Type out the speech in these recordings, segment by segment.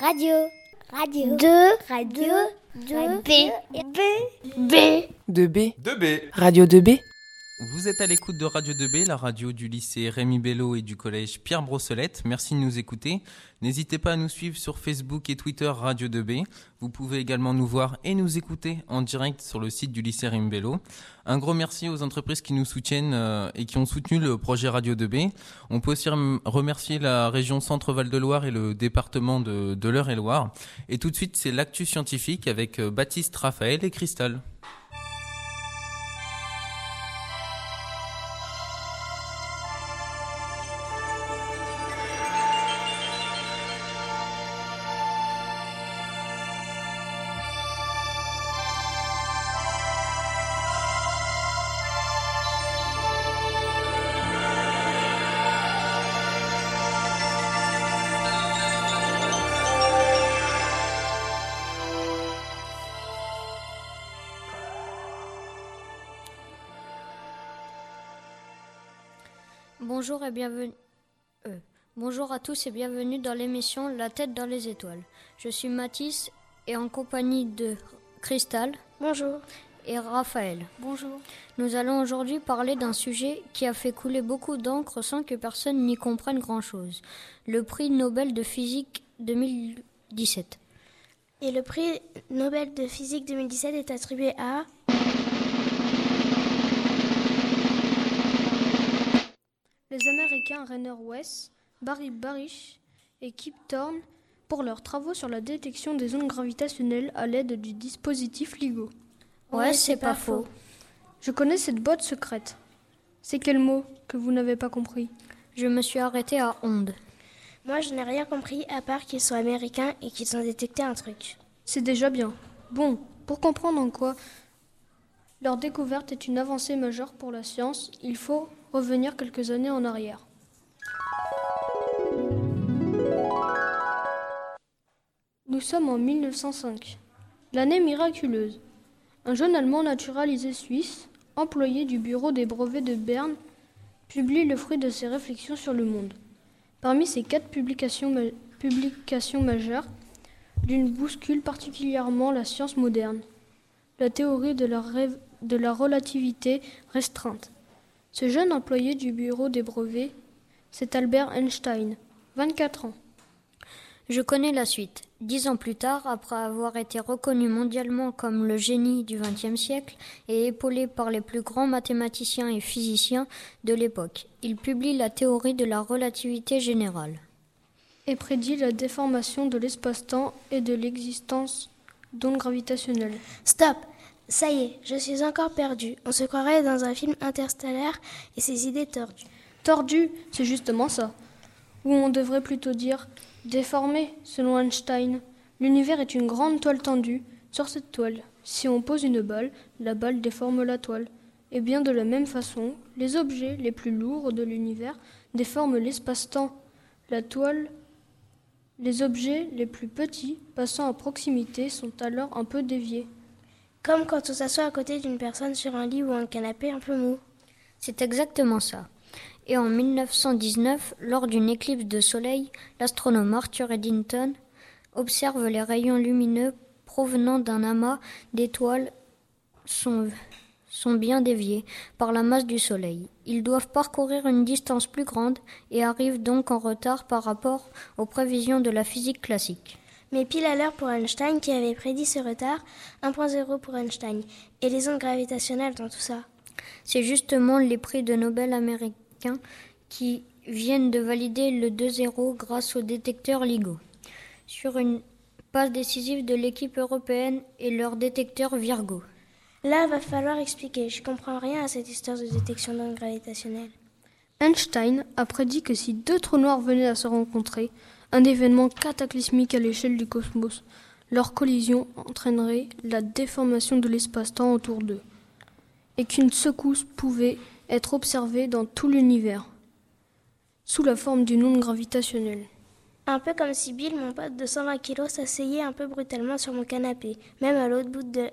Radio. Radio. 2. Radio. 2. B. B. B. De B. 2B. Radio 2B. Vous êtes à l'écoute de Radio 2B, la radio du lycée Rémi Bello et du collège Pierre Brossolette. Merci de nous écouter. N'hésitez pas à nous suivre sur Facebook et Twitter Radio 2B. Vous pouvez également nous voir et nous écouter en direct sur le site du lycée Rémi Bello. Un gros merci aux entreprises qui nous soutiennent euh, et qui ont soutenu le projet Radio 2B. On peut aussi rem- remercier la région Centre-Val de Loire et le département de, de l'Eure-et-Loire. Et tout de suite, c'est l'actu scientifique avec euh, Baptiste, Raphaël et Cristal. Bonjour et bienvenue. euh, bonjour à tous et bienvenue dans l'émission La tête dans les étoiles. Je suis Mathis et en compagnie de Cristal Bonjour. et Raphaël. Bonjour. Nous allons aujourd'hui parler d'un sujet qui a fait couler beaucoup d'encre sans que personne n'y comprenne grand-chose. Le prix Nobel de physique 2017. Et le prix Nobel de physique 2017 est attribué à Les Américains Rainer West, Barry Barish et Kip Thorne pour leurs travaux sur la détection des ondes gravitationnelles à l'aide du dispositif LIGO. Ouais, c'est pas faux. Je connais cette boîte secrète. C'est quel mot que vous n'avez pas compris? Je me suis arrêté à onde. Moi, je n'ai rien compris à part qu'ils sont américains et qu'ils ont détecté un truc. C'est déjà bien. Bon, pour comprendre en quoi leur découverte est une avancée majeure pour la science, il faut revenir quelques années en arrière. Nous sommes en 1905, l'année miraculeuse. Un jeune Allemand naturalisé suisse, employé du bureau des brevets de Berne, publie le fruit de ses réflexions sur le monde. Parmi ces quatre publications, ma- publications majeures, l'une bouscule particulièrement la science moderne, la théorie de la relativité restreinte. Ce jeune employé du bureau des brevets, c'est Albert Einstein, 24 ans. Je connais la suite. Dix ans plus tard, après avoir été reconnu mondialement comme le génie du XXe siècle et épaulé par les plus grands mathématiciens et physiciens de l'époque, il publie la théorie de la relativité générale. et prédit la déformation de l'espace-temps et de l'existence d'ondes gravitationnelles. Stop Ça y est, je suis encore perdu. On se croirait dans un film interstellaire et ses idées tordues. Tordu, c'est justement ça. Ou on devrait plutôt dire déformé, selon Einstein. L'univers est une grande toile tendue. Sur cette toile, si on pose une balle, la balle déforme la toile. Et bien de la même façon, les objets les plus lourds de l'univers déforment l'espace-temps. La toile, les objets les plus petits passant à proximité sont alors un peu déviés. Comme quand on s'assoit à côté d'une personne sur un lit ou un canapé un peu mou. C'est exactement ça. Et en 1919, lors d'une éclipse de soleil, l'astronome Arthur Eddington observe les rayons lumineux provenant d'un amas d'étoiles sont, sont bien déviés par la masse du soleil. Ils doivent parcourir une distance plus grande et arrivent donc en retard par rapport aux prévisions de la physique classique. Mais pile à l'heure pour Einstein qui avait prédit ce retard, 1.0 pour Einstein. Et les ondes gravitationnelles dans tout ça. C'est justement les prix de Nobel américains qui viennent de valider le 2-0 grâce au détecteur LIGO. Sur une passe décisive de l'équipe européenne et leur détecteur Virgo. Là, va falloir expliquer. Je comprends rien à cette histoire de détection d'ondes gravitationnelles. Einstein a prédit que si deux trous noirs venaient à se rencontrer, un événement cataclysmique à l'échelle du cosmos, leur collision entraînerait la déformation de l'espace-temps autour d'eux, et qu'une secousse pouvait être observée dans tout l'univers, sous la forme d'une onde gravitationnelle. Un peu comme si Bill, mon pote de 120 kilos, s'asseyait un peu brutalement sur mon canapé. Même à l'autre bout de,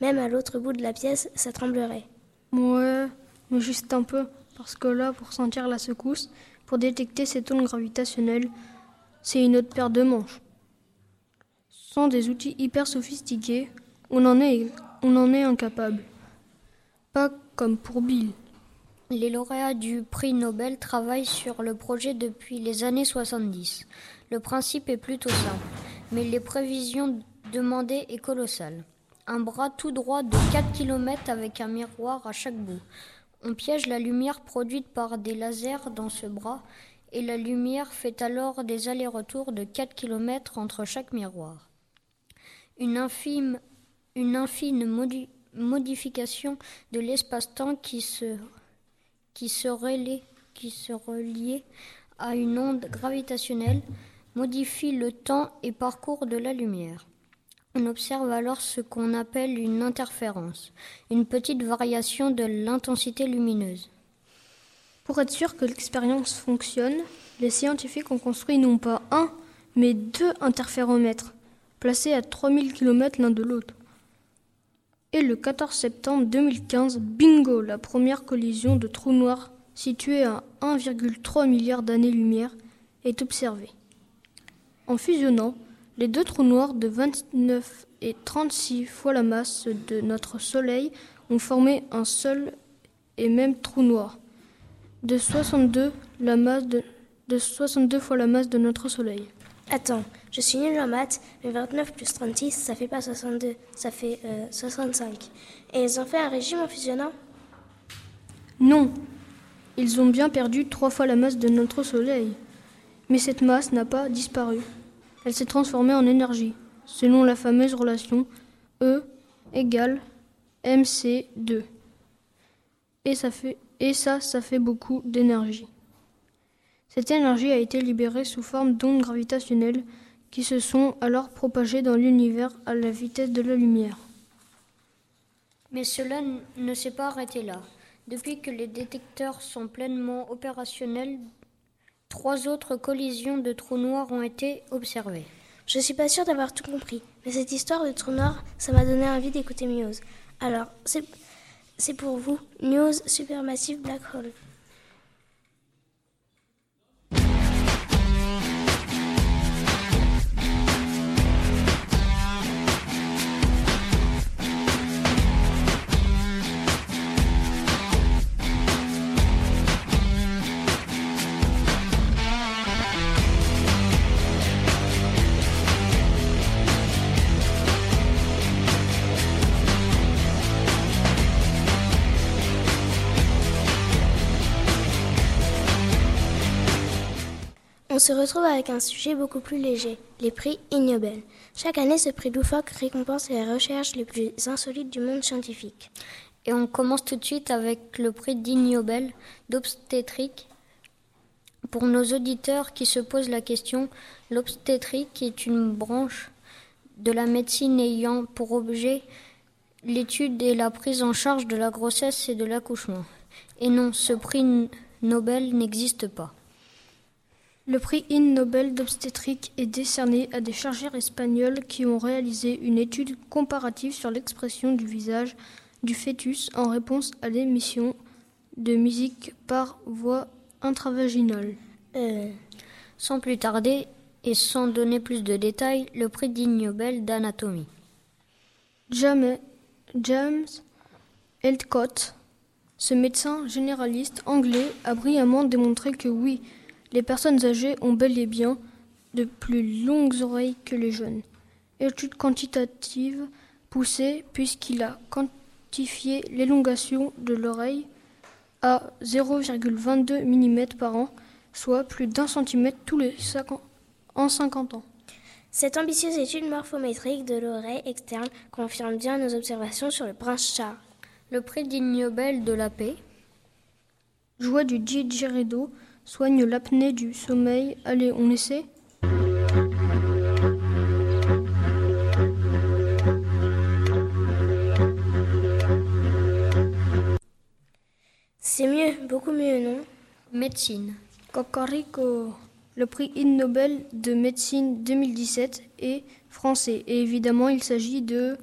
même à l'autre bout de la pièce, ça tremblerait. Ouais, mais juste un peu, parce que là, pour sentir la secousse, pour détecter cette onde gravitationnelle, c'est une autre paire de manches. Sans des outils hyper sophistiqués, on en est, on en est incapable. Pas comme pour Bill. Les lauréats du prix Nobel travaillent sur le projet depuis les années 70. Le principe est plutôt simple, mais les prévisions demandées est colossales. Un bras tout droit de 4 km avec un miroir à chaque bout. On piège la lumière produite par des lasers dans ce bras et la lumière fait alors des allers-retours de 4 km entre chaque miroir. Une infime, modification de l'espace-temps qui se reliait à une onde gravitationnelle modifie le temps et parcours de la lumière. On observe alors ce qu'on appelle une interférence, une petite variation de l'intensité lumineuse. Pour être sûr que l'expérience fonctionne, les scientifiques ont construit non pas un, mais deux interféromètres, placés à 3000 km l'un de l'autre. Et le 14 septembre 2015, bingo, la première collision de trous noirs situés à 1,3 milliard d'années-lumière est observée. En fusionnant, les deux trous noirs de 29 et 36 fois la masse de notre Soleil ont formé un seul et même trou noir, de 62, la masse de, de 62 fois la masse de notre Soleil. Attends, je suis nul en maths, mais 29 plus 36, ça fait pas 62, ça fait 65. Euh, et ils ont fait un régime en fusionnant? Non, ils ont bien perdu trois fois la masse de notre Soleil. Mais cette masse n'a pas disparu. Elle s'est transformée en énergie, selon la fameuse relation E égale mc2. Et ça, ça fait beaucoup d'énergie. Cette énergie a été libérée sous forme d'ondes gravitationnelles qui se sont alors propagées dans l'univers à la vitesse de la lumière. Mais cela ne s'est pas arrêté là. Depuis que les détecteurs sont pleinement opérationnels, trois autres collisions de trous noirs ont été observées. Je suis pas sûre d'avoir tout compris, mais cette histoire de trous noirs, ça m'a donné envie d'écouter News. Alors, c'est pour vous, News Supermassive Black Hole. Se retrouve avec un sujet beaucoup plus léger, les prix Ig Nobel. Chaque année, ce prix Loufoque récompense les recherches les plus insolites du monde scientifique. Et on commence tout de suite avec le prix d'Ig Nobel d'obstétrique. Pour nos auditeurs qui se posent la question, l'obstétrique est une branche de la médecine ayant pour objet l'étude et la prise en charge de la grossesse et de l'accouchement. Et non, ce prix Nobel n'existe pas. Le prix IN Nobel d'obstétrique est décerné à des chercheurs espagnols qui ont réalisé une étude comparative sur l'expression du visage du fœtus en réponse à l'émission de musique par voie intravaginale. Euh, sans plus tarder et sans donner plus de détails, le prix d'IN Nobel d'anatomie. James, James Eldcott, ce médecin généraliste anglais, a brillamment démontré que oui, les personnes âgées ont bel et bien de plus longues oreilles que les jeunes. Étude quantitative poussée puisqu'il a quantifié l'élongation de l'oreille à 0,22 mm par an, soit plus d'un centimètre tous les 50, en 50 ans. Cette ambitieuse étude morphométrique de l'oreille externe confirme bien nos observations sur le prince Charles. Le prix d'Ignobel de la paix. Joie du didgeridoo soigne l'apnée du sommeil. Allez, on essaie C'est mieux, beaucoup mieux, non? Médecine. Cocorico. Le prix Ig Nobel de médecine 2017 est français. Et évidemment, il s'agit de...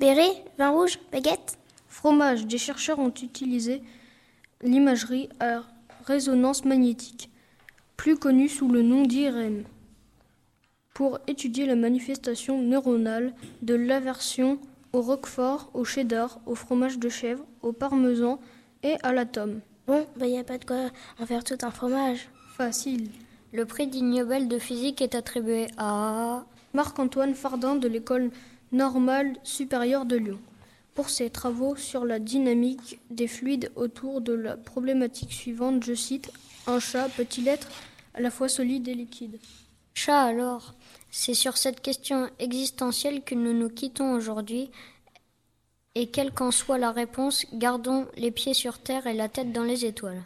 Béret, vin rouge, baguette? Fromage. Des chercheurs ont utilisé l'imagerie à résonance magnétique, plus connue sous le nom d'IRM. pour étudier la manifestation neuronale de l'aversion au roquefort, au cheddar, au fromage de chèvre, au parmesan et à la tome. Bon, bah y a pas de quoi en faire tout un fromage. Facile. Le prix Nobel de physique est attribué à Marc-Antoine Fardin de l'école normale supérieure de Lyon pour ses travaux sur la dynamique des fluides autour de la problématique suivante, je cite, un chat peut-il être à la fois solide et liquide? Chat alors C'est sur cette question existentielle que nous nous quittons aujourd'hui. Et quelle qu'en soit la réponse, gardons les pieds sur terre et la tête dans les étoiles.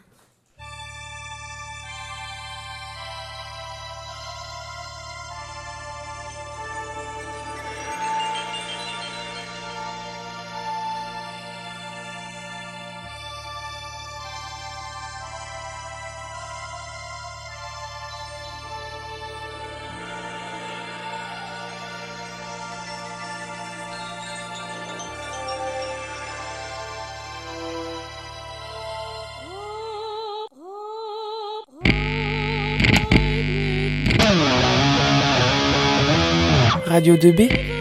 Radio 2B